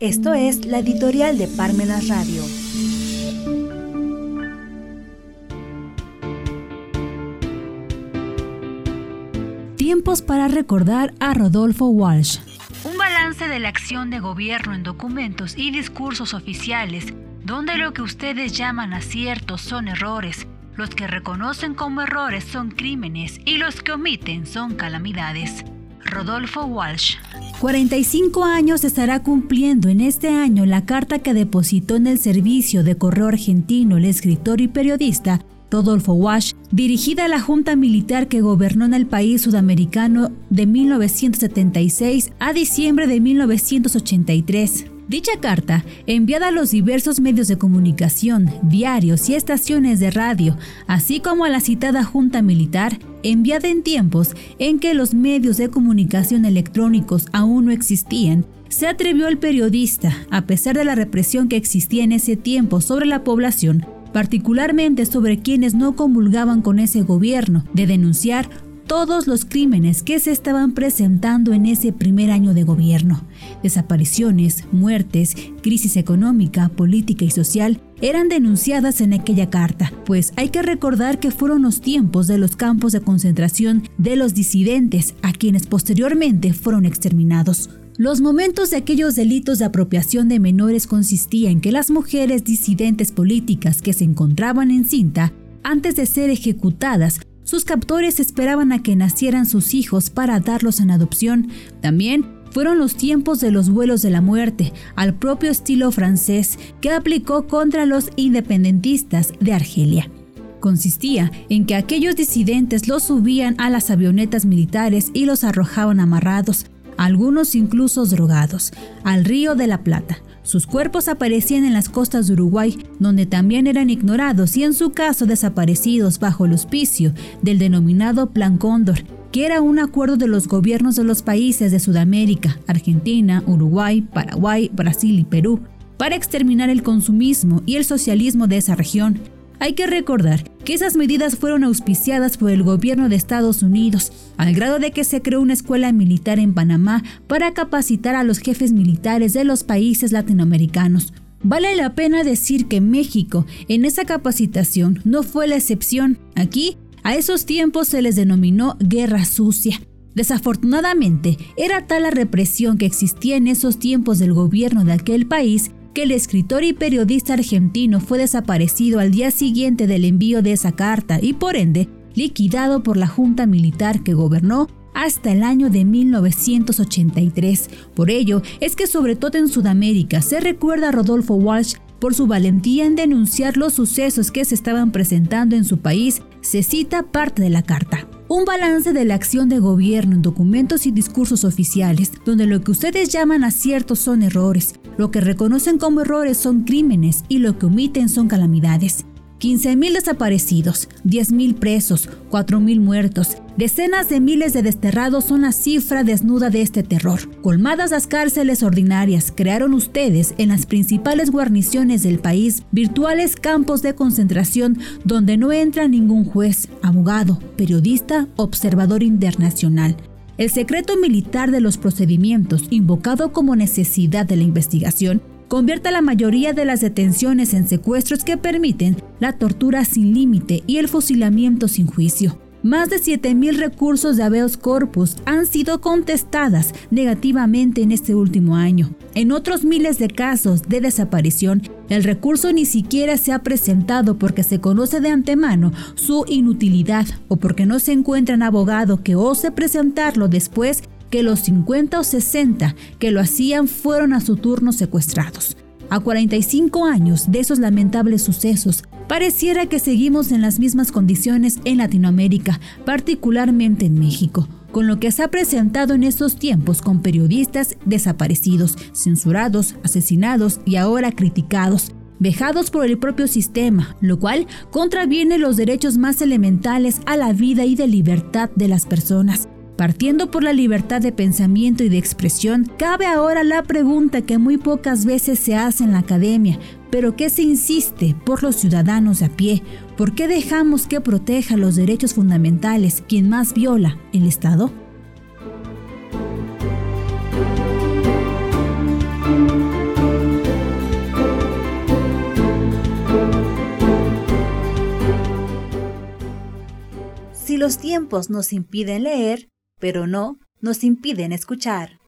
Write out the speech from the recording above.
Esto es la editorial de Parmenas Radio. Tiempos para recordar a Rodolfo Walsh. Un balance de la acción de gobierno en documentos y discursos oficiales, donde lo que ustedes llaman aciertos son errores, los que reconocen como errores son crímenes y los que omiten son calamidades. Rodolfo Walsh. 45 años estará cumpliendo en este año la carta que depositó en el servicio de correo argentino el escritor y periodista Rodolfo Walsh, dirigida a la Junta Militar que gobernó en el país sudamericano de 1976 a diciembre de 1983. Dicha carta, enviada a los diversos medios de comunicación, diarios y estaciones de radio, así como a la citada Junta Militar, enviada en tiempos en que los medios de comunicación electrónicos aún no existían, se atrevió el periodista, a pesar de la represión que existía en ese tiempo sobre la población, particularmente sobre quienes no comulgaban con ese gobierno, de denunciar todos los crímenes que se estaban presentando en ese primer año de gobierno. Desapariciones, muertes, crisis económica, política y social eran denunciadas en aquella carta, pues hay que recordar que fueron los tiempos de los campos de concentración de los disidentes, a quienes posteriormente fueron exterminados. Los momentos de aquellos delitos de apropiación de menores consistía en que las mujeres disidentes políticas que se encontraban en cinta, antes de ser ejecutadas, sus captores esperaban a que nacieran sus hijos para darlos en adopción. También fueron los tiempos de los vuelos de la muerte, al propio estilo francés que aplicó contra los independentistas de Argelia. Consistía en que aquellos disidentes los subían a las avionetas militares y los arrojaban amarrados, algunos incluso drogados, al río de la Plata. Sus cuerpos aparecían en las costas de Uruguay, donde también eran ignorados y en su caso desaparecidos bajo el auspicio del denominado Plan Cóndor, que era un acuerdo de los gobiernos de los países de Sudamérica, Argentina, Uruguay, Paraguay, Brasil y Perú, para exterminar el consumismo y el socialismo de esa región, hay que recordar que esas medidas fueron auspiciadas por el gobierno de Estados Unidos, al grado de que se creó una escuela militar en Panamá para capacitar a los jefes militares de los países latinoamericanos. Vale la pena decir que México en esa capacitación no fue la excepción. Aquí, a esos tiempos se les denominó guerra sucia. Desafortunadamente, era tal la represión que existía en esos tiempos del gobierno de aquel país el escritor y periodista argentino fue desaparecido al día siguiente del envío de esa carta y por ende liquidado por la junta militar que gobernó hasta el año de 1983. Por ello es que sobre todo en Sudamérica se recuerda a Rodolfo Walsh por su valentía en denunciar los sucesos que se estaban presentando en su país, se cita parte de la carta. Un balance de la acción de gobierno en documentos y discursos oficiales, donde lo que ustedes llaman aciertos son errores, lo que reconocen como errores son crímenes y lo que omiten son calamidades. 15.000 desaparecidos, 10.000 presos, 4.000 muertos, decenas de miles de desterrados son la cifra desnuda de este terror. Colmadas las cárceles ordinarias, crearon ustedes en las principales guarniciones del país virtuales campos de concentración donde no entra ningún juez, abogado, periodista, observador internacional. El secreto militar de los procedimientos, invocado como necesidad de la investigación, convierte a la mayoría de las detenciones en secuestros que permiten la tortura sin límite y el fusilamiento sin juicio. Más de 7.000 recursos de habeas corpus han sido contestadas negativamente en este último año. En otros miles de casos de desaparición, el recurso ni siquiera se ha presentado porque se conoce de antemano su inutilidad o porque no se encuentra un abogado que ose presentarlo después que los 50 o 60 que lo hacían fueron a su turno secuestrados. A 45 años de esos lamentables sucesos, pareciera que seguimos en las mismas condiciones en Latinoamérica, particularmente en México, con lo que se ha presentado en estos tiempos con periodistas desaparecidos, censurados, asesinados y ahora criticados, vejados por el propio sistema, lo cual contraviene los derechos más elementales a la vida y de libertad de las personas. Partiendo por la libertad de pensamiento y de expresión, cabe ahora la pregunta que muy pocas veces se hace en la academia, pero ¿qué se insiste por los ciudadanos a pie? ¿Por qué dejamos que proteja los derechos fundamentales quien más viola el Estado? Si los tiempos nos impiden leer, pero no nos impiden escuchar.